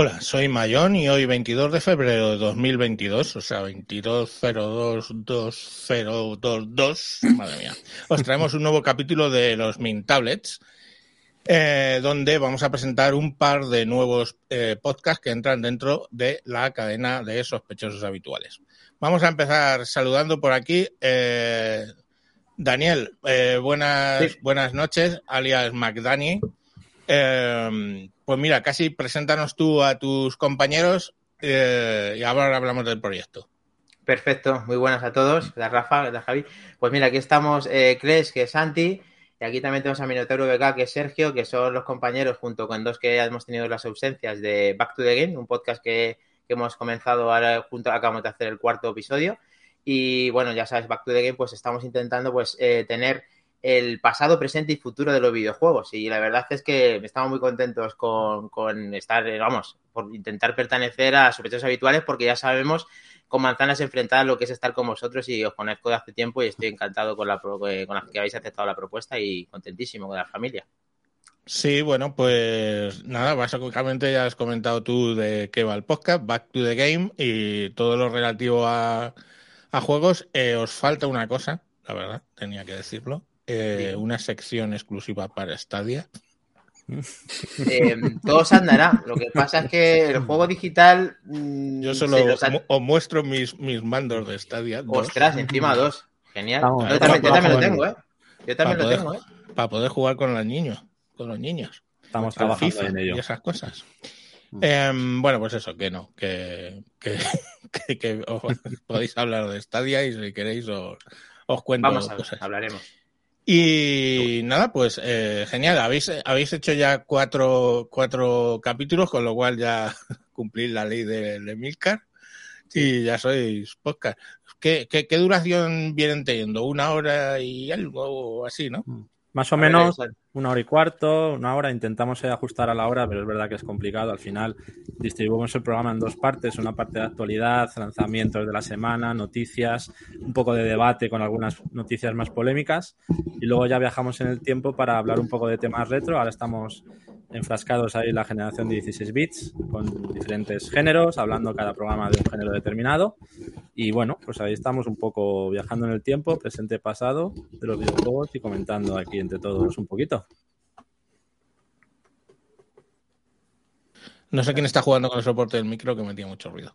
Hola, soy Mayón y hoy 22 de febrero de 2022, o sea, 22022022, madre mía, os traemos un nuevo capítulo de los Mint Tablets, eh, donde vamos a presentar un par de nuevos eh, podcasts que entran dentro de la cadena de sospechosos habituales. Vamos a empezar saludando por aquí. eh, Daniel, buenas, buenas noches, alias McDani. Eh, pues mira, casi preséntanos tú a tus compañeros eh, y ahora hablamos del proyecto. Perfecto, muy buenas a todos. ¿Qué tal, Rafa? ¿Qué tal, Javi? Pues mira, aquí estamos eh, Cres, que es Santi, y aquí también tenemos a Minotauro VK, que es Sergio, que son los compañeros, junto con dos que hemos tenido las ausencias de Back to the Game, un podcast que, que hemos comenzado ahora, junto, acabamos de hacer el cuarto episodio. Y bueno, ya sabes, Back to the Game, pues estamos intentando pues eh, tener el pasado, presente y futuro de los videojuegos. Y la verdad es que estamos muy contentos con, estar, eh, vamos, por intentar pertenecer a sospechosos habituales, porque ya sabemos con manzanas enfrentadas lo que es estar con vosotros y os conozco de hace tiempo y estoy encantado con la, eh, con la que habéis aceptado la propuesta y contentísimo con la familia. Sí, bueno, pues nada, básicamente ya has comentado tú de qué va el podcast, Back to the Game y todo lo relativo a, a juegos. Eh, os falta una cosa, la verdad, tenía que decirlo. Eh, una sección exclusiva para Stadia. Eh, todo se andará. Lo que pasa es que el juego digital. mm, Yo solo os muestro mis, mis mandos de Stadia. dos, Ostras, encima dos. Genial. Vamos, yo también, yo vamos, también lo tengo, ¿eh? Yo también lo poder, tengo, ¿eh? para poder jugar con los niños, con los niños. Estamos trabajando FIFA en ello. y esas cosas. Mm. Em, bueno, pues eso, que no, que, que, que- que os podéis hablar de Stadia y si queréis os, os cuento Vamos a ver, cosas. hablaremos. Y nada, pues eh, genial, habéis, habéis hecho ya cuatro, cuatro capítulos, con lo cual ya cumplís la ley de, de Milcar y ya sois podcast. ¿Qué, qué, qué duración vienen teniendo? ¿Una hora y algo así, no? Más o A menos una hora y cuarto, una hora. Intentamos eh, ajustar a la hora, pero es verdad que es complicado. Al final distribuimos el programa en dos partes. Una parte de actualidad, lanzamientos de la semana, noticias, un poco de debate con algunas noticias más polémicas. Y luego ya viajamos en el tiempo para hablar un poco de temas retro. Ahora estamos enfrascados ahí la generación de 16 bits, con diferentes géneros, hablando cada programa de un género determinado. Y bueno, pues ahí estamos un poco viajando en el tiempo, presente, pasado, de los videojuegos y comentando aquí entre todos un poquito. No sé quién está jugando con el soporte del micro que metía mucho ruido.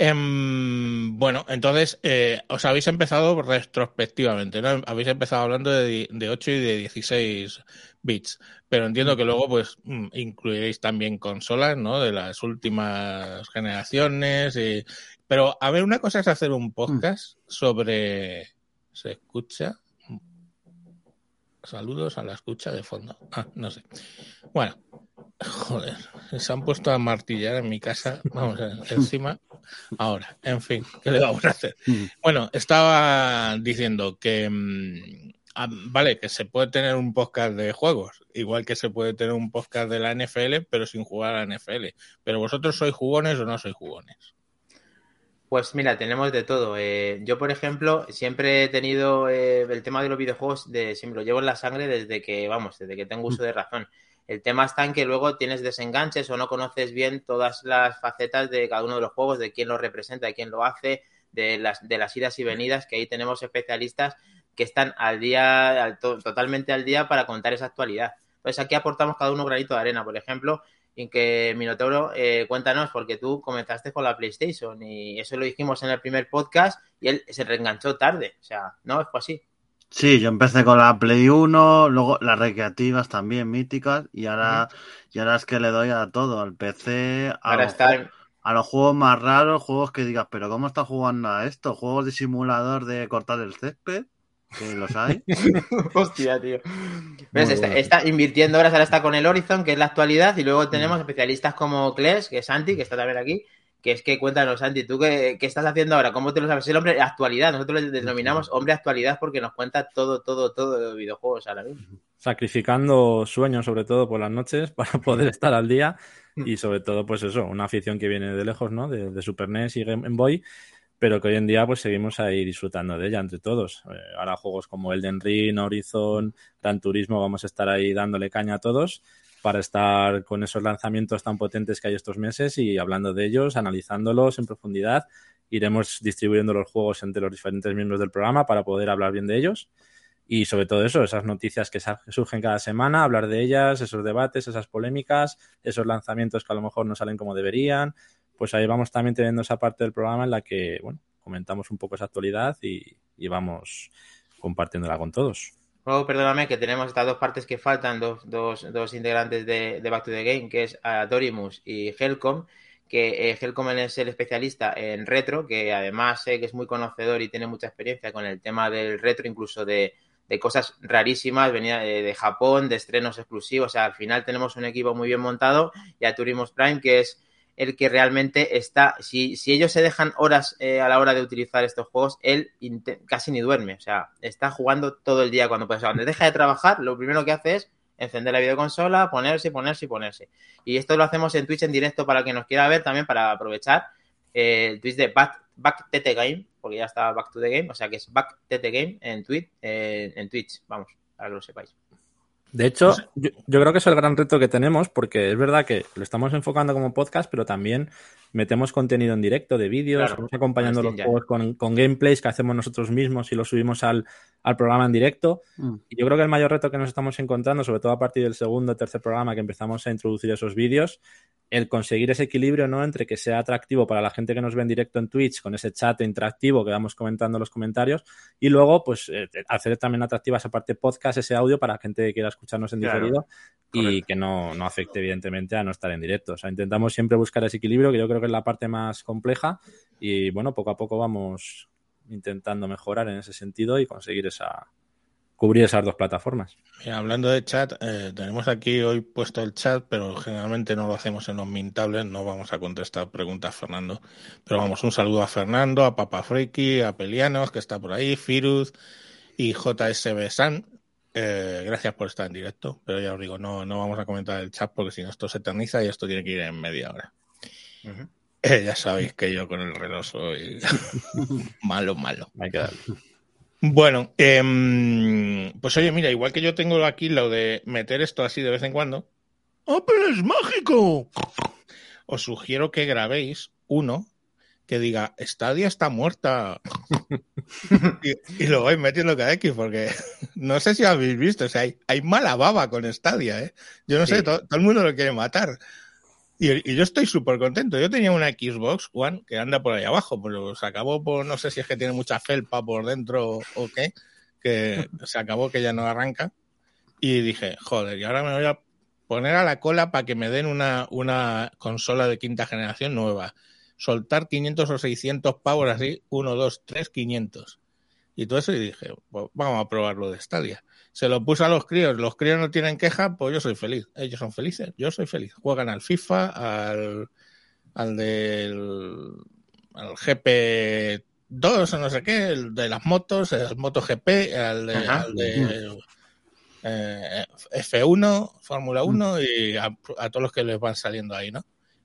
Em, bueno, entonces eh, os habéis empezado retrospectivamente, ¿no? Habéis empezado hablando de, de 8 y de 16 bits, pero entiendo que luego pues mm, incluiréis también consolas, ¿no? De las últimas generaciones. y- Pero a ver, una cosa es hacer un podcast sobre... ¿Se escucha? Saludos a la escucha de fondo. Ah, no sé. Bueno, joder, se han puesto a martillar en mi casa, vamos, encima, ahora, en fin, ¿qué le vamos a hacer? Bueno, estaba diciendo que, mm, ah, vale, que se puede tener un podcast de juegos, igual que se puede tener un podcast de la NFL, pero sin jugar a la NFL. Pero vosotros sois jugones o no sois jugones. Pues mira, tenemos de todo. Eh, yo, por ejemplo, siempre he tenido eh, el tema de los videojuegos, de, siempre lo llevo en la sangre desde que, vamos, desde que tengo uso de razón. El tema está en que luego tienes desenganches o no conoces bien todas las facetas de cada uno de los juegos, de quién lo representa, de quién lo hace, de las, de las idas y venidas, que ahí tenemos especialistas que están al día, totalmente al día para contar esa actualidad. Entonces aquí aportamos cada uno un granito de arena, por ejemplo, en que Minotauro, eh, cuéntanos, porque tú comenzaste con la PlayStation y eso lo dijimos en el primer podcast y él se reenganchó tarde, o sea, no, fue así. Sí, yo empecé con la Play 1, luego las recreativas también míticas y ahora, y ahora es que le doy a todo, al PC, a, Ahora los, está ju- a los juegos más raros, juegos que digas, pero ¿cómo está jugando a esto? Juegos de simulador de cortar el césped, que los hay. Hostia, tío. ¿Ves? Está, invirtiendo horas, ahora está con el Horizon, que es la actualidad, y luego tenemos especialistas como Kles, que es Santi, que está también aquí, que es que cuéntanos, Santi, ¿tú qué, qué estás haciendo ahora? ¿Cómo te lo sabes? El hombre actualidad, nosotros le denominamos hombre actualidad porque nos cuenta todo, todo, todo de videojuegos ahora mismo. sacrificando sueños, sobre todo por las noches, para poder estar al día. Y sobre todo, pues eso, una afición que viene de lejos, ¿no? De, de Super NES y Game Boy, pero que hoy en día pues seguimos ahí disfrutando de ella entre todos. Eh, ahora juegos como Elden Ring, Horizon, Gran Turismo, vamos a estar ahí dándole caña a todos para estar con esos lanzamientos tan potentes que hay estos meses y hablando de ellos, analizándolos en profundidad. Iremos distribuyendo los juegos entre los diferentes miembros del programa para poder hablar bien de ellos. Y sobre todo eso, esas noticias que surgen cada semana, hablar de ellas, esos debates, esas polémicas, esos lanzamientos que a lo mejor no salen como deberían. Pues ahí vamos también teniendo esa parte del programa en la que, bueno, comentamos un poco esa actualidad y, y vamos compartiéndola con todos. Luego, perdóname, que tenemos estas dos partes que faltan, dos, dos, dos integrantes de, de Back to the Game, que es ah, Dorimus y Helcom, que eh, Helcom es el especialista en retro, que además sé que es muy conocedor y tiene mucha experiencia con el tema del retro, incluso de, de cosas rarísimas, venía de, Japón, de estrenos exclusivos, o sea, al final tenemos un equipo muy bien montado, y a Turimus Prime, que es el que realmente está, si, si ellos se dejan horas eh, a la hora de utilizar estos juegos, él casi ni duerme, o sea, está jugando todo el día cuando puede. O cuando deja de trabajar, lo primero que hace es encender la videoconsola, ponerse, ponerse ponerse. Y esto lo hacemos en Twitch en directo para que nos quiera ver también, para aprovechar eh, el Twitch de Back, Back TT Game, porque ya está Back to the Game, o sea que es Back TT Game en, Twitch, eh, en Twitch, vamos, para que lo sepáis. De hecho, yo, yo creo que es el gran reto que tenemos, porque es verdad que lo estamos enfocando como podcast, pero también metemos contenido en directo de vídeos, Claro, vamos acompañando los juegos con, con gameplays que hacemos nosotros mismos y los subimos al, al programa en directo. Mm. Y yo creo que el mayor reto que nos estamos encontrando, sobre todo a partir del segundo o tercer programa que empezamos a introducir esos vídeos, el conseguir ese equilibrio ¿no? entre que sea atractivo para la gente que nos ve en directo en Twitch, con ese chat interactivo que vamos comentando en los comentarios, y luego pues eh, hacer también atractiva esa parte podcast, ese audio para la gente que quiera escucharnos en Claro, diferido y que no, no afecte evidentemente a no estar en directo. O sea, intentamos siempre buscar ese equilibrio, que yo creo que es la parte más compleja, y bueno, poco a poco vamos intentando mejorar en ese sentido y conseguir esa cubrir esas dos plataformas. Hablando de chat, eh, tenemos aquí hoy puesto el chat, pero generalmente no lo hacemos en los mintables, no vamos a contestar preguntas, Fernando. Pero vamos, un saludo a Fernando, a Papa Freaky, a Pelianos, que está por ahí, Firuz y JSB San. Eh, gracias por estar en directo, pero ya os digo, no, no vamos a comentar el chat porque si no esto se eterniza y esto tiene que ir en media hora. Eh, ya sabéis que yo con el reloj soy malo, malo. Hay que darle. Bueno, em, pues oye, mira, igual que yo tengo aquí lo de meter esto así de vez en cuando. ¡Apple es mágico! Os sugiero que grabéis uno que diga Stadia está muerta. y, y lo vais metiendo cada X, porque no sé si habéis visto, o sea, hay, hay mala baba con Stadia, ¿eh? Yo no Sí. sé, to- todo el mundo lo quiere matar. Y, yo estoy súper contento. Yo tenía una Xbox One que anda por ahí abajo, pero se acabó por, no sé si es que tiene mucha felpa por dentro o qué, que se acabó que ya no arranca. Y dije, joder, y ahora me voy a poner a la cola para que me den una, una consola de quinta generación nueva. Soltar 500 o 600 pavos así, 1, 2, 3, 500. Y todo eso y dije, pues vamos a probarlo de Stadia. Se lo puse a los críos, los críos no tienen queja, pues yo soy feliz. Ellos son felices, yo soy feliz. Juegan al FIFA, al, al del al GP2 o no sé qué, el de las motos, el MotoGP, al de, al de eh, F1, Fórmula 1 y a, a todos los que les van saliendo ahí, ¿no?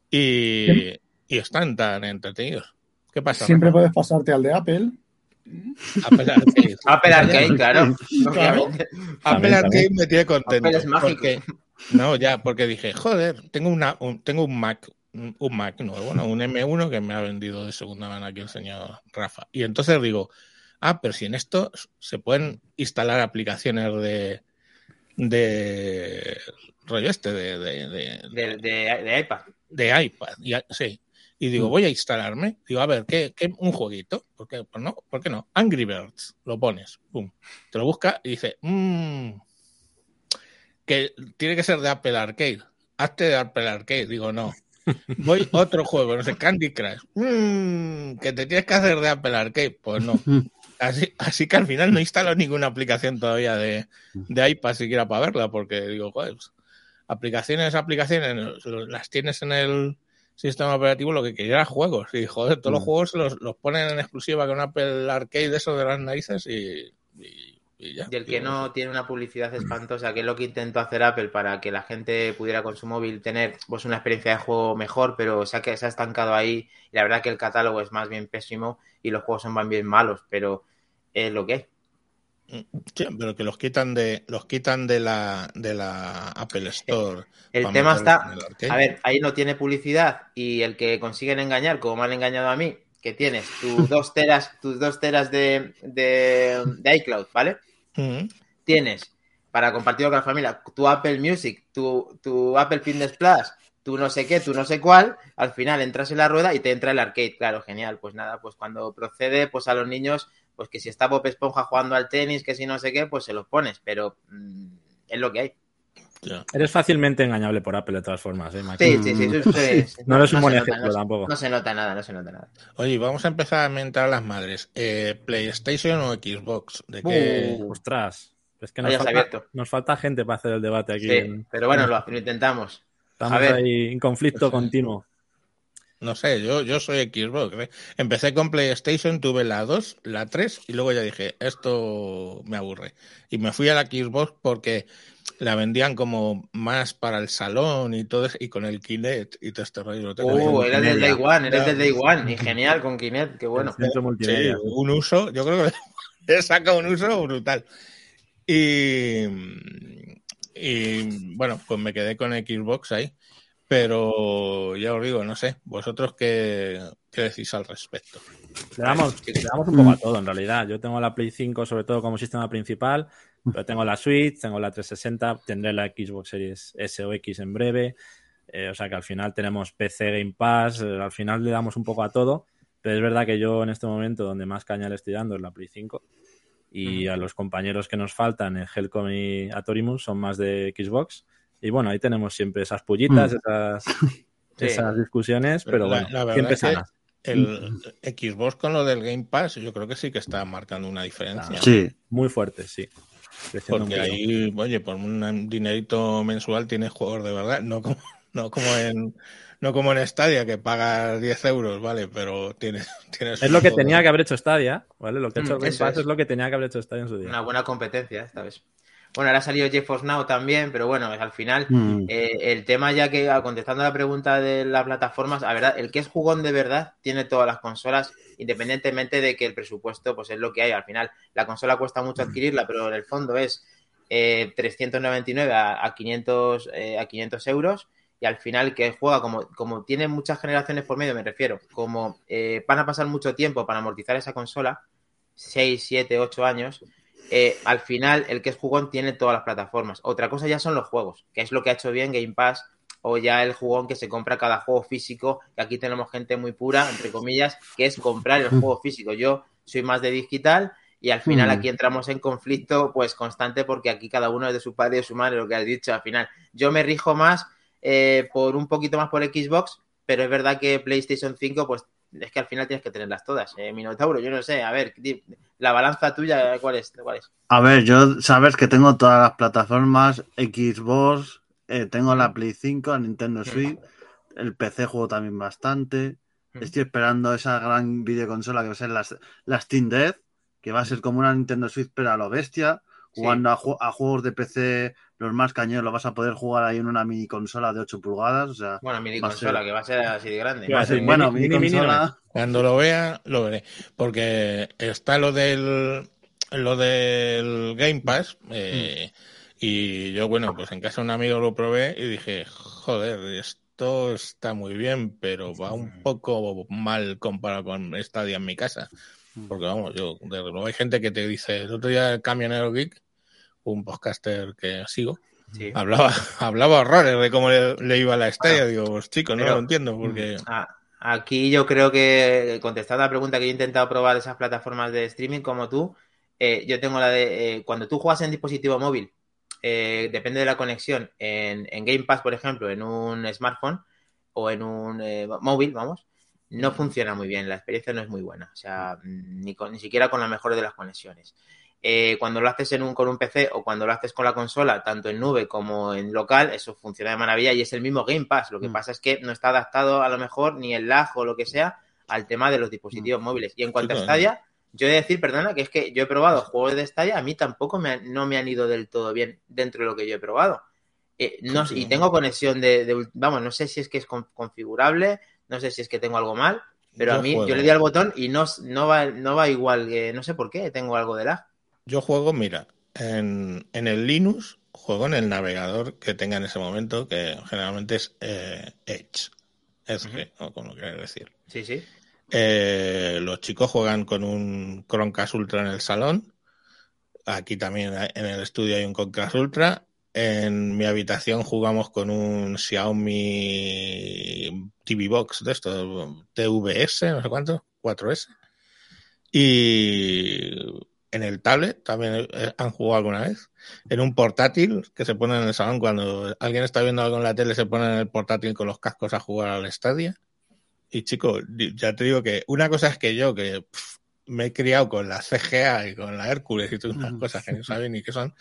Y, y están tan entretenidos. ¿Qué pasa? Siempre Rafa? puedes pasarte al de Apple. Apple Arcade. Apple Arcade, claro. Claro. Apple Arcade me tiene contento. Apple es mágico. Porque No, ya, porque dije, joder, tengo una, un, tengo un Mac, un un Mac nuevo, ¿no? un M1 que me ha vendido de segunda mano aquí el señor Rafa. Y entonces digo, ah, pero si en esto se pueden instalar aplicaciones de, de rollo este, de, de, de- De, de- de iPad. de iPad, y, sí. Y digo, voy a instalarme. Digo, a ver, ¿qué, qué un jueguito? ¿Por qué, pues no, ¿Por qué no? Angry Birds, lo pones, pum. Te lo busca y dice, mmm, que tiene que ser de Apple Arcade. Hazte de Apple Arcade. Digo, no. Voy otro juego, no sé, Candy Crush. Mmm, que te tienes que hacer de Apple Arcade. Pues no. Así, así que al final no instalo ninguna aplicación todavía de, de iPad siquiera para verla, porque digo, joder, pues, aplicaciones, aplicaciones, las tienes en el sistema operativo, lo que quería era juegos. Y joder, todos los Mm. juegos los, los ponen en exclusiva con Apple Arcade, de eso de las narices y, y- y ya. Y el que no tiene una publicidad espantosa, que es lo que intentó hacer Apple para que la gente pudiera con su móvil tener pues una experiencia de juego mejor, pero se ha, que- se ha estancado ahí. Y la verdad que el catálogo es más bien pésimo y los juegos son más bien malos, pero es lo que hay. Sí, pero que los quitan de los quitan de la de la Apple Store. El tema está, a ver, ahí no tiene publicidad y el que consiguen engañar, como me han engañado a mí, que tienes tus dos teras, tus dos teras de, de, de iCloud, ¿vale? Tienes para compartirlo con la familia tu Apple Music, tu, tu Apple Fitness Plus, tu no sé qué, tu no sé cuál, al final entras en la rueda y te entra el arcade, claro, genial. Pues nada, pues cuando procede, pues a los niños, pues que si está Bob Esponja jugando al tenis, que si no sé qué, pues se los pones, pero mm, es lo que hay. Eres fácilmente engañable por Apple de todas formas, ¿eh, Mike? Sí, sí, sí, eso es- No eres un buen se nota, ejemplo no tampoco. No se nota nada, no se nota nada. Oye, vamos a empezar a mentar a las madres. Eh, ¿PlayStation o Xbox? ¿De qué? Uh, Ostras, es que nos falta, abierto. nos falta gente para hacer el debate aquí. Sí, en- pero bueno, lo, lo intentamos. Estamos a ver. ahí en conflicto continuo. No sé, yo, yo soy Xbox. ¿eh? Empecé con PlayStation, tuve la 2, la 3 y luego ya dije, esto me aburre. Y me fui a la Xbox porque la vendían como más para el salón y todo eso, y con el Kinect y todo este rollo. Lo tengo ahí. Uh, eres del Day. One, eres Ya. del Day One. Y genial con Kinect, qué bueno. Sí, un uso, yo creo que le saca un uso brutal. Y, y bueno, pues me quedé con Xbox ahí. Pero ya os digo, no sé, vosotros qué, qué decís al respecto. Le damos, le damos un poco a todo, en realidad. Yo tengo la Play 5 sobre todo como sistema principal, pero tengo la Switch, tengo la 360, tendré la Xbox Series S o X en breve. Eh, o sea que al final tenemos PC Game Pass, eh, al final le damos un poco a todo, pero es verdad que yo en este momento donde más caña le estoy dando es la Play 5 y a los compañeros que nos faltan, en Helcom y Atorimus, son más de Xbox. Y bueno, ahí tenemos siempre esas pullitas, Mm. esas, Sí. esas discusiones, pero La- bueno, la verdad siempre es que- sanas. El Xbox con lo del Game Pass, yo creo que sí que está marcando una diferencia. Sí, Muy fuerte, sí. Porque ahí, oye, por un dinerito mensual tienes juegos de verdad, no como, no como en no como en Stadia que pagas 10 euros, ¿vale? Pero tienes, tienes Es lo que tenía que haber hecho Stadia, ¿vale? Lo que ha hecho Mm, el Game Pass es. es lo que tenía que haber hecho Stadia en su día. Una buena competencia esta vez. Bueno, ahora ha salido GeForce Now también, pero bueno, al final Mm. eh, el tema ya que, ah, contestando a la pregunta de las plataformas, la verdad, el que es jugón de verdad tiene todas las consolas, independientemente de que el presupuesto pues es lo que hay. Al final, la consola cuesta mucho adquirirla, pero en el fondo es eh, 399 a, a 500, eh, a 500 euros. Y al final que juega, como, como tiene muchas generaciones por medio, me refiero, como eh, van a pasar mucho tiempo para amortizar esa consola, 6, 7, 8 años, eh, al final el que es jugón tiene todas las plataformas. Otra cosa ya son los juegos, que es lo que ha hecho bien Game Pass o ya el jugón que se compra cada juego físico, que aquí tenemos gente muy pura, entre comillas, que es comprar el juego físico. Yo soy más de digital y al final Mm. aquí entramos en conflicto pues constante porque aquí cada uno es de su padre y de su madre, lo que has dicho. Al final yo me rijo más eh, por un poquito más por Xbox, pero es verdad que PlayStation 5 pues es que al final tienes que tenerlas todas. Eh, Minotauro, yo no sé, a ver, la balanza tuya, ¿cuál es? ¿Cuál es? A ver, yo sabes que tengo todas las plataformas, Xbox, eh, tengo la Play 5, la Nintendo Switch, el PC juego también bastante. Estoy esperando esa gran videoconsola que va a ser la, la Steam Deck, que va a ser como una Nintendo Switch pero a lo bestia. Sí. Jugando a, ju- a juegos de PC, los más cañeros, lo vas a poder jugar ahí en una mini consola de 8 pulgadas. O sea, Bueno, mini consola, ser- que va a ser así de grande. ¿Qué va a ser? bueno, mini- mini, mini, mini consola. Cuando lo vea, lo veré. Porque está lo del lo del Game Pass. eh, Y yo, bueno, pues en casa de un amigo lo probé y dije, joder, esto está muy bien, pero va un poco mal comparado con Stadia en mi casa. Porque vamos, yo, de hay gente que te dice, el otro día el Camionero Geek, un podcaster que sigo, Sí. hablaba, hablaba horrores de cómo le, le iba la. Ah, Digo, pues chicos, no pero- lo entiendo porque... Ah, Aquí yo creo que, contestando a la pregunta que yo he intentado probar esas plataformas de streaming como tú, eh, yo tengo la de, eh, cuando tú juegas en dispositivo móvil, eh, depende de la conexión, en, en Game Pass, por ejemplo, en un smartphone o en un eh, móvil, vamos, no funciona muy bien, la experiencia no es muy buena, o sea, ni, con- ni siquiera con la mejor de las conexiones. Eh, cuando lo haces en un, con un PC o cuando lo haces con la consola, tanto en nube como en local, eso funciona de maravilla y es el mismo Game Pass. Lo que Mm. pasa es que no está adaptado a lo mejor ni el lag o lo que sea al tema de los dispositivos móviles. Y en cuanto Sí, a. Stadia, yo he de decir, perdona, que es que yo he probado juegos de Stadia, a mí tampoco me han- no me han ido del todo bien dentro de lo que yo he probado. Eh, no, Sí, sí. y tengo conexión de, vamos, no sé si es que es con- configurable, no sé si es que tengo algo mal, pero Yo a mí juego. yo le di al botón y no, no va, no va igual, no sé por qué, tengo algo de lag. Yo juego, mira, en, en el Linux juego en el navegador que tenga en ese momento, que generalmente es eh, Edge. Edge, o como quieras decir. Sí, sí. Eh, los chicos juegan con un Chromecast Ultra en el salón. Aquí también hay- en el estudio hay un Chromecast Ultra. En mi habitación jugamos con un Xiaomi TV Box de esto, TVS, no sé cuánto, 4S. Y en el tablet también eh, han jugado alguna vez. En un portátil que se pone en el salón cuando alguien está viendo algo en la tele, se pone en el portátil con los cascos a jugar al Stadia. Y chicos, ya te digo que una cosa es que yo, que me he criado con la CGA y con la Hércules y todas unas Ujú. cosas que no saben ni qué son,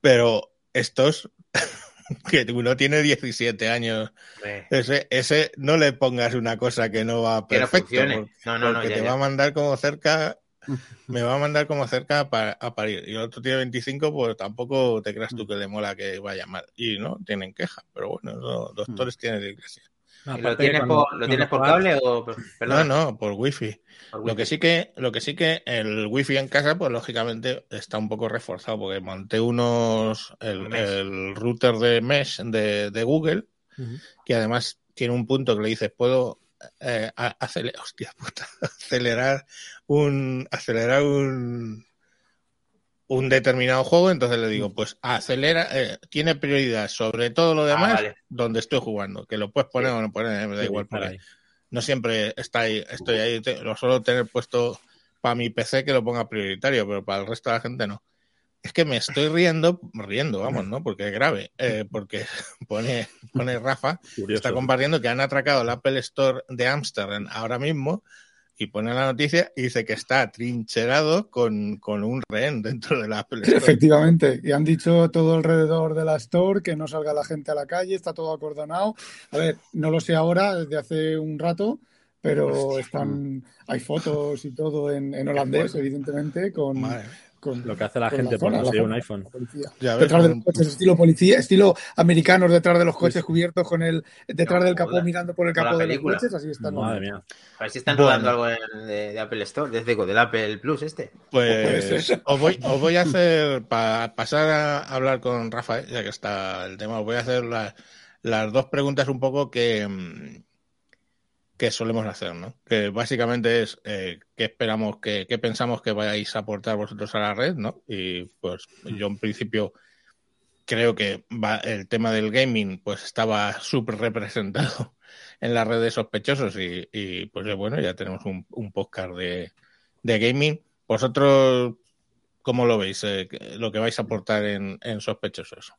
pero estos, que uno tiene 17 años, Eh, ese, ese no le pongas una cosa que no va que no perfecto, funcione. porque, No, no, no, ya, te ya. va a mandar como cerca, me va a mandar como cerca a, pa- a parir. Y el otro tiene 25, pues tampoco te creas tú que le mola que vaya mal. Y no, tienen queja, pero bueno, los doctores tienen de iglesia. ¿Y ¿Lo tienes, cuando- por, ¿Lo tienes por cable o por, perdona, No, no, por wifi. por Lo wifi? que sí que, lo que sí que el wifi en casa, pues lógicamente está un poco reforzado, porque monté unos el, router de mesh de, de Google, que además tiene un punto que le dices, puedo eh, a- acele- hostia puta, acelerar un acelerar un un determinado juego, entonces le digo, pues acelera, eh, tiene prioridad sobre todo lo demás Ah, vale. donde estoy jugando, que lo puedes poner o no poner, me da Sí, igual, ahí. no siempre está ahí, estoy ahí, te- lo suelo tener puesto para mi PC que lo ponga prioritario, pero para el resto de la gente no. Es que me estoy riendo, riendo, vamos, ¿no? Porque es grave, eh, porque pone, pone Rafa, Curioso. está compartiendo que han atracado el Apple Store de Amsterdam ahora mismo y pone la noticia y dice que está trincherado con, con un rehén dentro del Apple Store. Efectivamente, y han dicho todo alrededor de la store que no salga la gente a la calle, está todo acordonado. A ver, no lo sé ahora, desde hace un rato, pero están, hay fotos y todo en, en holandés, evidentemente, con, con Lo que hace la gente la por zona, la conseguir un iPhone. ya ves, Detrás de los coches, estilo policía, estilo americanos detrás de los coches cubiertos con el detrás No, del capó mirando por el capó de los película. coches, así están. Madre mía. A ver si están Bueno. rodando algo en- de, de Apple Store, desde del Apple Plus este. Pues os voy, os voy a hacer, para pasar a hablar con Rafael, ya que está el tema, os voy a hacer la- las dos preguntas un poco que, mm, que solemos hacer, ¿no? Que básicamente es eh, qué esperamos, que, qué pensamos que vayáis a aportar vosotros a la red, ¿no? Y pues yo en principio creo que va, el tema del gaming pues estaba súper representado en la red de sospechosos y, y, pues bueno, ya tenemos un, un podcast de, de gaming. ¿Vosotros cómo lo veis? eh, lo que vais a aportar en, en sospechosos.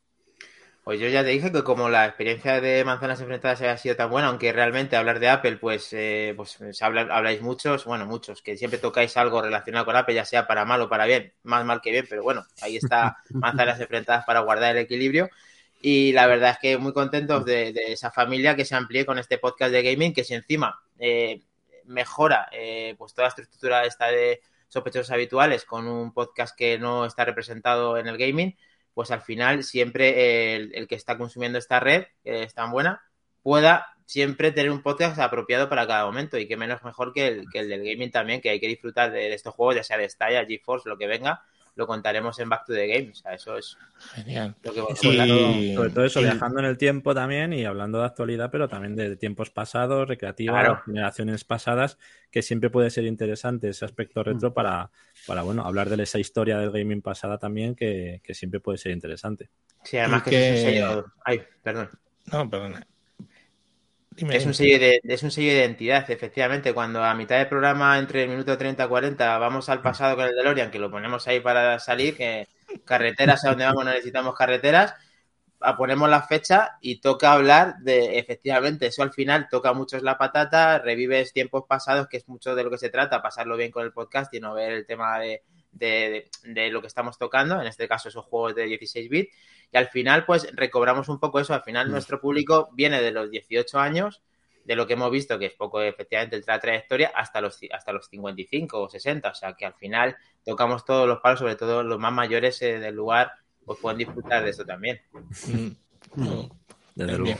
Pues yo ya te dije que como la experiencia de Manzanas Enfrentadas haya sido tan buena, aunque realmente hablar de Apple, pues, eh, pues habla- habláis muchos, bueno, muchos, que siempre tocáis algo relacionado con Apple, ya sea para mal o para bien, más mal que bien, pero bueno, ahí está Manzanas Enfrentadas para guardar el equilibrio. Y la verdad es que muy contentos de, de esa familia que se amplíe con este podcast de gaming, que si encima eh, mejora eh, pues toda la estructura esta de sospechosos habituales con un podcast que no está representado en el gaming, pues al final siempre el, que está consumiendo esta red, que es tan buena, pueda siempre tener un podcast apropiado para cada momento. Y que menos mejor que el, que el del gaming también, que hay que disfrutar de, de estos juegos, ya sea de Stadia, GeForce, lo que venga, lo contaremos en Back to the Game. O sea, eso es Genial. lo que Sobre, Y- todo, sobre todo eso, y- viajando en el tiempo también y hablando de actualidad, pero también de tiempos pasados, recreativas, Claro. generaciones pasadas, que siempre puede ser interesante ese aspecto retro para, para bueno, hablar de esa historia del gaming pasada también, que, que siempre puede ser interesante. Sí, además Y que, es un que- sello. Ay, perdón. No, perdona. Dime. Es un, sello de, es un sello de identidad, efectivamente. Cuando a mitad del programa, entre el minuto 30 y 40, vamos al pasado con el DeLorean, que lo ponemos ahí para salir, que carreteras a donde vamos no necesitamos carreteras, ponemos la fecha y toca hablar de, efectivamente, eso al final toca mucho es la patata, revives tiempos pasados, que es mucho de lo que se trata, pasarlo bien con el podcast y no ver el tema de, de, de- de lo que estamos tocando, en este caso esos juegos de 16 bits, y al final pues recobramos un poco eso, al final nuestro público viene de los 18 años, de lo que hemos visto, que es poco efectivamente la trayectoria, hasta los, hasta los 55 o 60, o sea que al final tocamos todos los palos, sobre todo los más mayores eh, del lugar, pues pueden disfrutar de eso también. Mm. No, Desde luego.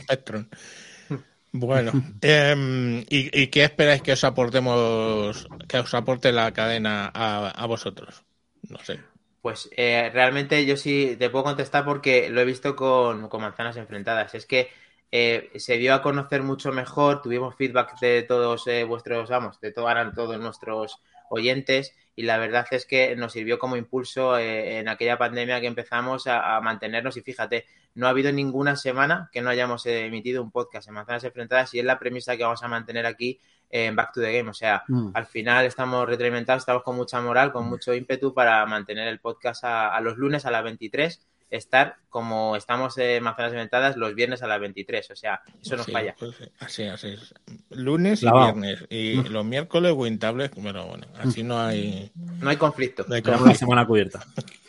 Bueno, em, ¿y, y qué esperáis que os aportemos, que os aporte la cadena a, a vosotros? No sé. Pues eh, realmente yo sí te puedo contestar porque lo he visto con, manzanas enfrentadas. Es que eh, se dio a conocer mucho mejor, tuvimos feedback de todos eh, vuestros, vamos, de todo, todos nuestros oyentes y la verdad es que nos sirvió como impulso eh, en aquella pandemia que empezamos a, a mantenernos y fíjate, no ha habido ninguna semana que no hayamos emitido un podcast en manzanas enfrentadas y es la premisa que vamos a mantener aquí en Back to the Game. O sea, Mm. al final estamos retroalimentados, estamos con mucha moral, con mucho ímpetu para mantener el podcast a, a los lunes a las 23, estar como estamos en Manzanas Inventadas los viernes a las 23. O sea, eso no Sí, falla. pues sí, así, así es. Lunes y viernes. Y los miércoles Wintables, pero bueno, así no hay, No hay conflicto. no hay conflicto. la semana cubierta.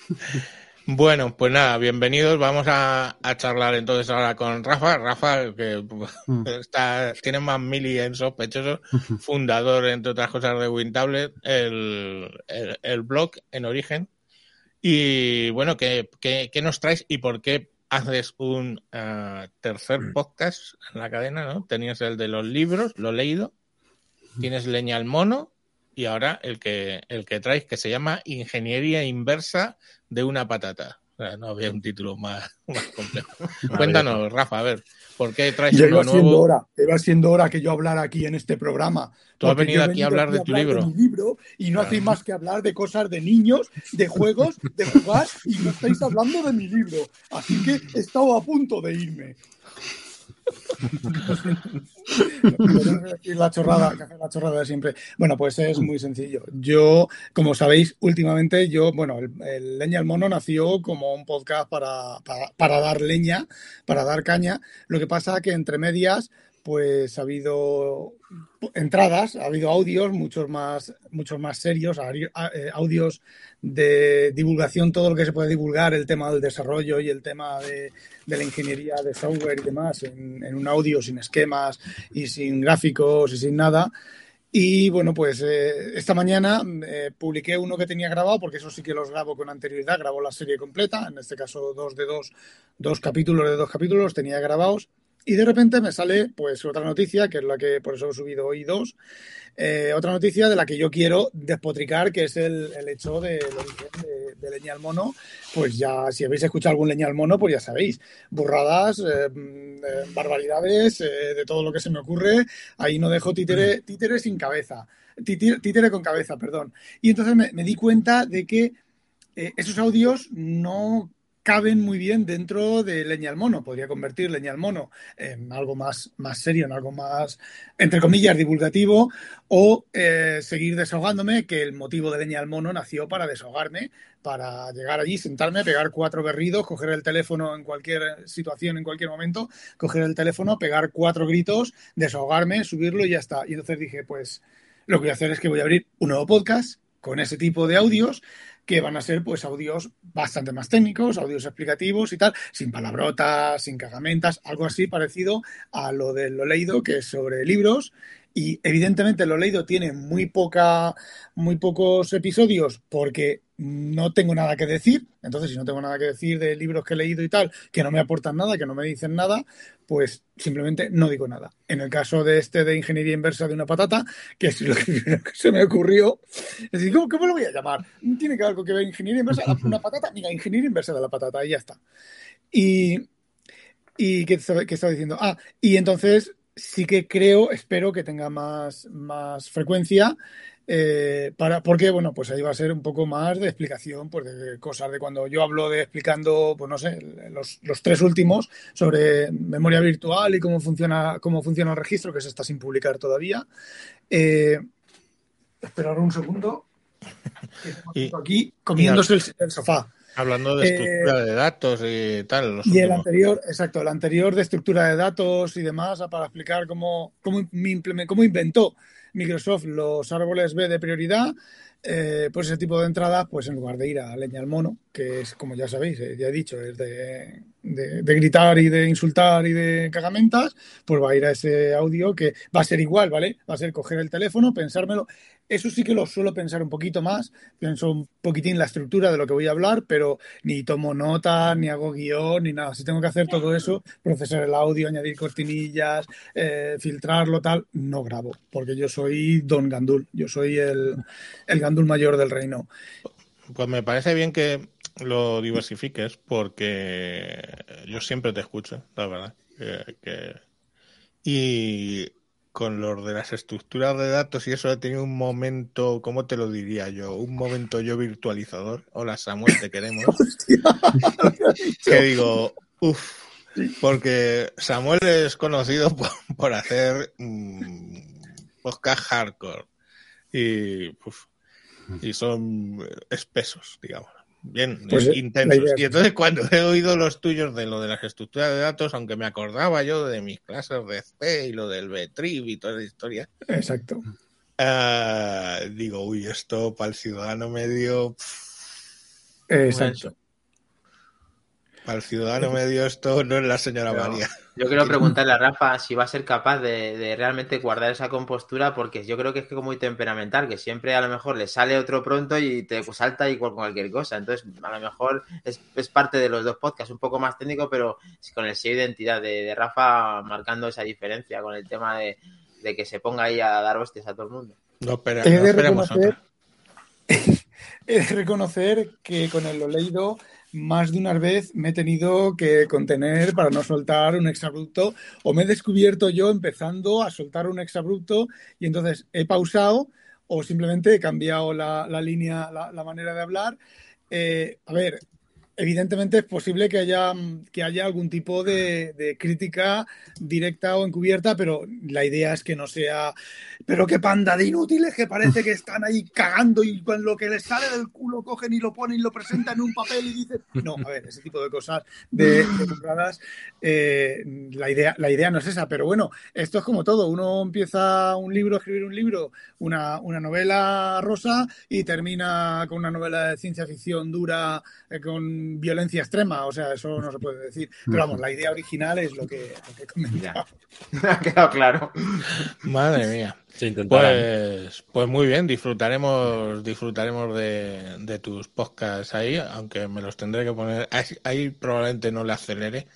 Bueno, pues nada, bienvenidos. Vamos a, a charlar entonces ahora con Rafa. Rafa, que Mm. está, tiene más mili en sospechosos, fundador, entre otras cosas, de WinTablet, el, el, el blog en origen. Y bueno, ¿qué, qué, qué nos traes y por qué haces un ah, tercer podcast en la cadena? ¿no? Tenías el de los libros, lo he leído, tienes Leña al Mono y ahora el que, el que traes que se llama Ingeniería Inversa de una patata. Sea, no había un título más, más complejo. Cuéntanos, Rafa, a ver, ¿por qué traes Ya uno iba siendo nuevo? hora, iba siendo hora que yo hablara aquí en este programa. Tú has venido aquí a hablar de tu libro. mi libro y no Claro. hacéis más que hablar de cosas de niños, de juegos, de jugar y no estáis hablando de mi libro. Así que he estado a punto de irme. La chorrada, la chorrada siempre. Bueno, pues es muy sencillo. Yo, como sabéis, últimamente yo, bueno, el, el Leña al Mono nació como un podcast para, para, para dar leña, para dar caña. Lo que pasa que entre medias, pues ha habido entradas, ha habido audios, muchos más, muchos más serios, eh, audios de divulgación, todo lo que se puede divulgar, el tema del desarrollo y el tema de, de la ingeniería de software y demás, en, en un audio sin esquemas y sin gráficos y sin nada. Y bueno, pues eh, esta mañana eh, publiqué uno que tenía grabado, porque eso sí que los grabo con anterioridad, grabo la serie completa, en este caso dos de dos, dos capítulos de dos capítulos, tenía grabados. Y de repente me sale pues otra noticia, que es la que por eso he subido hoy dos, eh, otra noticia de la que yo quiero despotricar, que es el, el hecho de, de, de Leña al Mono. Pues ya, si habéis escuchado algún Leña al Mono, pues ya sabéis, burradas, eh, eh, barbaridades, de todo lo que se me ocurre. Ahí no dejo títere, títere sin cabeza, títere, títere con cabeza, perdón. Y entonces me, me di cuenta de que esos audios no caben muy bien dentro de Leña al Mono. Podría convertir Leña al Mono en algo más, más serio, en algo más, entre comillas, divulgativo, o eh, seguir desahogándome, que el motivo de Leña al Mono nació para desahogarme, para llegar allí, sentarme, pegar cuatro berridos, coger el teléfono en cualquier situación, en cualquier momento, coger el teléfono, pegar cuatro gritos, desahogarme, subirlo y ya está. Y entonces dije, pues lo que voy a hacer es que voy a abrir un nuevo podcast con ese tipo de audios que van a ser pues audios bastante más técnicos, audios explicativos y tal, sin palabrotas, sin cagamentas, algo así parecido a lo de lo leído, que es sobre libros y evidentemente lo leído tiene muy poca, muy pocos episodios porque no tengo nada que decir. Entonces, si no tengo nada que decir de libros que he leído y tal, que no me aportan nada, que no me dicen nada, pues simplemente no digo nada. En el caso de este de ingeniería inversa de una patata, que es lo que se me ocurrió, es decir, ¿cómo, cómo lo voy a llamar? Tiene que algo que ver ingeniería inversa de una patata, mira, ingeniería inversa de la patata, y ya está. Y, y ¿qué, qué estaba diciendo? Ah, y entonces sí que creo, espero que tenga más, más frecuencia. Eh, para, porque, bueno, pues ahí va a ser un poco más de explicación, pues de cosas de cuando yo hablo de explicando, pues no sé, los, los tres últimos sobre memoria virtual y cómo funciona, cómo funciona el registro, que se está sin publicar todavía. Eh, esperar un segundo. Y- aquí comiéndose el, el sofá. Hablando de Eh, estructura de datos y tal. los Y el anterior, exacto, el anterior de estructura de datos y demás, ah, para explicar cómo, cómo, cómo inventó Microsoft los árboles B de prioridad, eh, pues ese tipo de entradas, pues en lugar de ir a leña al mono, que es, como ya sabéis, eh, ya he dicho, es de, de- de gritar y de insultar y de cagamentas, pues va a ir a ese audio que va a ser igual, ¿vale? Va a ser coger el teléfono, pensármelo. Eso sí que lo suelo pensar un poquito más, pienso un poquitín la estructura de lo que voy a hablar, pero ni tomo notas, ni hago guion, ni nada. Si tengo que hacer todo eso, procesar el audio, añadir cortinillas, eh, filtrarlo, tal, no grabo, porque yo soy Don Gandul, yo soy el, el Gandul mayor del reino. Pues me parece bien que lo diversifiques porque yo siempre te escucho, la verdad. Y con los de las estructuras de datos y eso he tenido un momento, ¿cómo te lo diría yo? Un momento yo virtualizador. Hola Samuel, te queremos. que digo, uff, porque Samuel es conocido por, por hacer mm, podcast hardcore y, uf, y son espesos, digamos. Bien, Pues, la intensos. idea es Y entonces cuando he oído los tuyos de lo de las estructuras de datos, aunque me acordaba yo de mis clases de C y lo del B-Trib y toda esa historia, Exacto. ah, digo, uy, esto para el ciudadano medio, Exacto. Para el ciudadano medio esto no es la señora Pero María. Yo quiero preguntarle a Rafa si va a ser capaz de, de realmente guardar esa compostura, porque yo creo que es que muy temperamental, que siempre a lo mejor le sale otro pronto y te pues, salta y con cualquier cosa. Entonces, a lo mejor es, es parte de los dos podcasts, un poco más técnico, pero con el sello de identidad de, de Rafa marcando esa diferencia con el tema de, de que se ponga ahí a dar hostias a todo el mundo. No, espera, He no de esperemos reconocer, otra. he de reconocer que con el lo leído más de una vez me he tenido que contener para no soltar un exabrupto o me he descubierto yo empezando a soltar un exabrupto y entonces he pausado o simplemente he cambiado la, la línea, la, manera de hablar. Eh, a ver, evidentemente es posible que haya, que haya algún tipo de, crítica directa o encubierta, pero la idea es que no sea, pero qué panda de inútiles que parece que están ahí cagando y con lo que les sale del culo cogen y lo ponen y lo presentan en un papel y dicen, no, a ver, ese tipo de cosas de, de eh, la, idea, la idea no es esa, pero bueno, esto es como todo, uno empieza un libro, escribir un libro, una, una novela rosa y termina con una novela de ciencia ficción dura eh, con violencia extrema, o sea, eso no se puede decir. Pero vamos, la idea original es lo que, lo que comentaba. ha quedado claro. Madre mía. Pues, pues muy bien, disfrutaremos, disfrutaremos de, de, tus podcasts ahí, aunque me los tendré que poner. Ahí, ahí probablemente no le acelere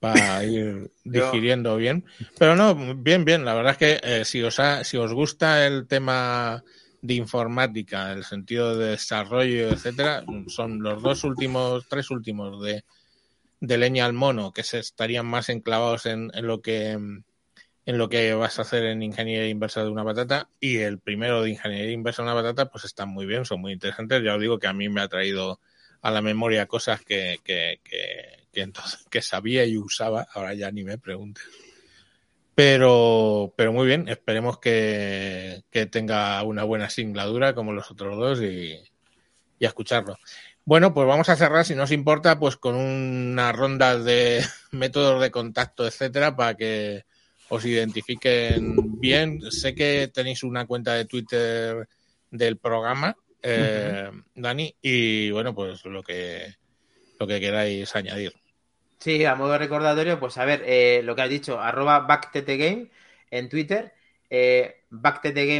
para ir digiriendo bien. Pero no, bien, bien. La verdad es que eh, si os ha, si os gusta el tema de informática, el sentido de desarrollo, etcétera, son los dos últimos, tres últimos de, de leña al mono, que se estarían más enclavados en, en, lo que en lo que vas a hacer en ingeniería inversa de una patata y el primero de ingeniería inversa de una patata, pues están muy bien, son muy interesantes. Ya os digo que a mí me ha traído a la memoria cosas que, que, que, que entonces que sabía y usaba, ahora ya ni me preguntes. Pero, pero muy bien, esperemos que, que, tenga una buena singladura como los otros dos y, y, a escucharlo. Bueno, pues vamos a cerrar, si no os importa, pues con una ronda de métodos de contacto, etcétera, para que os identifiquen bien. Sé que tenéis una cuenta de Twitter del programa, eh, uh -huh. Dani, y bueno, pues lo que, lo que queráis añadir. Sí, a modo recordatorio, pues a ver, eh, lo que has dicho, arroba en Twitter Eh,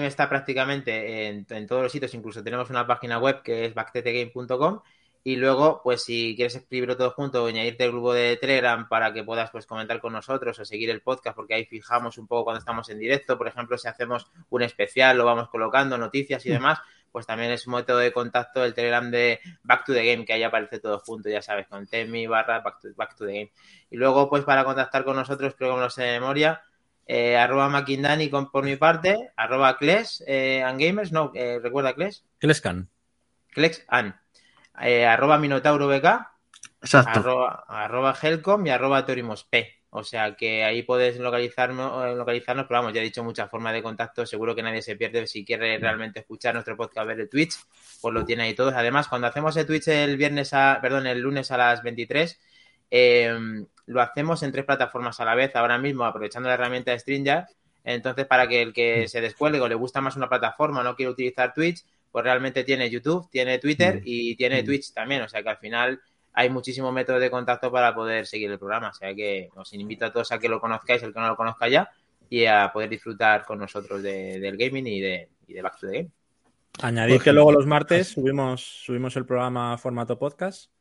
está prácticamente en, en todos los sitios, incluso tenemos una página web que es backtothegame.com y luego, pues si quieres escribirlo todo junto o añadirte el grupo de Telegram para que puedas pues comentar con nosotros o seguir el podcast, porque ahí fijamos un poco cuando estamos en directo. Por ejemplo, si hacemos un especial, lo vamos colocando, noticias y demás, pues también es un método de contacto el Telegram de Back to the Game, que ahí aparece todo junto, ya sabes, con temi barra back to, back to the Game. Y luego, pues para contactar con nosotros, creo que me lo sé de memoria, eh, arroba Makindani con, por mi parte, arroba Kles eh, and Gamers, no, eh, recuerda Kles. Klescan. Kles and. Eh, arroba Minotauro BK, Exacto. arroba, arroba Helcom y arroba Torimos P. O sea que ahí puedes localizarnos, eh, localizarnos, pero vamos, ya he dicho muchas formas de contacto, seguro que nadie se pierde. Si quiere realmente escuchar nuestro podcast, ver el Twitch, pues lo tiene ahí todos. Además, cuando hacemos el Twitch el viernes a, perdón, el lunes a las 23, eh, lo hacemos en tres plataformas a la vez, ahora mismo, aprovechando la herramienta de StreamYard. Entonces, para que el que se descuelgue o le gusta más una plataforma, no quiere utilizar Twitch, pues realmente tiene YouTube, tiene Twitter y tiene Twitch también. O sea que al final hay muchísimos métodos de contacto para poder seguir el programa. O sea que os invito a todos a que lo conozcáis, el que no lo conozca ya, y a poder disfrutar con nosotros de- del gaming y de, y de Back to the Game. Añadir que luego los martes subimos, subimos el programa a formato podcast.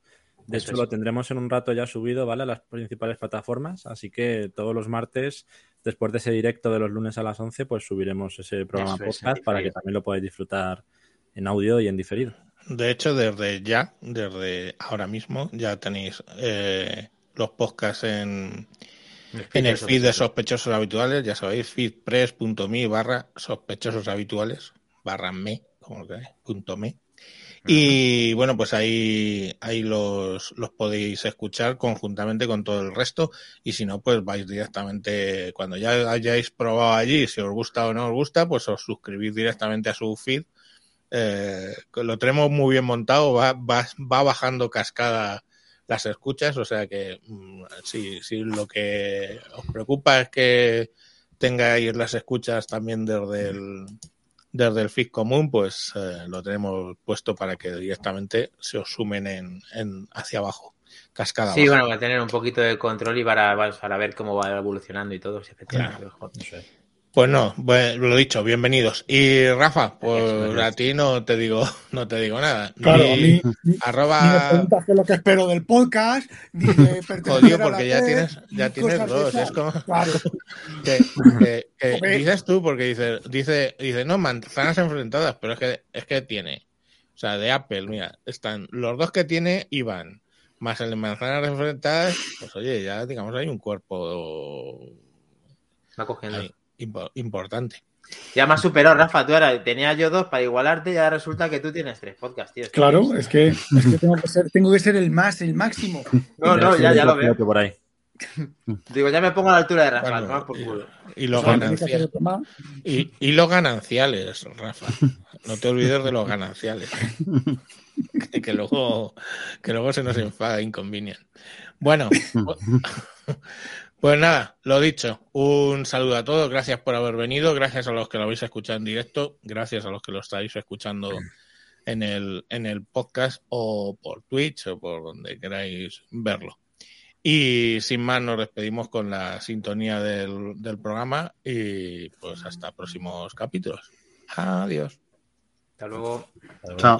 De Eso hecho, es. lo tendremos en un rato ya subido, ¿vale? A las principales plataformas. Así que todos los martes, después de ese directo de los lunes a las 11, pues subiremos ese programa Eso es, en podcast para que también lo podáis disfrutar en audio y en diferido. De hecho, desde ya, desde ahora mismo, ya tenéis eh, los podcasts en, en el feed de sospechosos habituales, ya sabéis, feedpress.me barra sospechosos habituales, barra me, como lo queráis, punto me. Y bueno, pues ahí, ahí los, los podéis escuchar conjuntamente con todo el resto. Y si no, pues vais directamente, cuando ya hayáis probado allí, si os gusta o no os gusta, pues os suscribís directamente a su feed. Eh, lo tenemos muy bien montado, va, va, va bajando cascada las escuchas, o sea que mm, si, si lo que os preocupa es que tengáis las escuchas también desde el, desde el feed común, pues eh, lo tenemos puesto para que directamente se os sumen en, en hacia abajo, cascada Sí, abajo. bueno, para tener un poquito de control y para, para ver cómo va evolucionando y todo, si efectivamente mejor. Pues no, bueno, lo dicho, bienvenidos. Y Rafa, pues a ti no te digo, no te digo nada. Claro, Ni a mí, ni me arroba preguntas qué es lo que espero del podcast, ni de Jodido, a la porque ya tienes, ya tienes dos. Es como Claro, que, que- que Hombre. dices tú, porque dice, dice, dice, no, manzanas enfrentadas, pero es que, es que tiene. O sea, de Apple, mira, están los dos que tiene Iván, más el de manzanas enfrentadas, pues oye, ya digamos hay un cuerpo Va cogiendo. ahí impo- importante. Ya me has superado, Rafa. Tú ahora tenía yo dos para igualarte y ahora resulta que tú tienes tres podcasts, tío. Claro, es- que, es que tengo que ser, tengo que ser el más, el máximo. No, no, ya, ya lo veo. Por ahí. Digo, ya me pongo a la altura de Rafa. Bueno, tomar por culo. y, y los gananciales. otro más. Y, y los gananciales, Rafa. No te olvides de los gananciales. que, que luego, que luego se nos enfada Inconvenient. Bueno, pues nada, lo dicho. Un saludo a todos. Gracias por haber venido. Gracias a los que lo habéis escuchado en directo. Gracias a los que lo estáis escuchando en el, en el podcast o por Twitch o por donde queráis verlo. Y sin más, nos despedimos con la sintonía del, del programa y pues hasta próximos capítulos. Adiós. Hasta luego. Chao.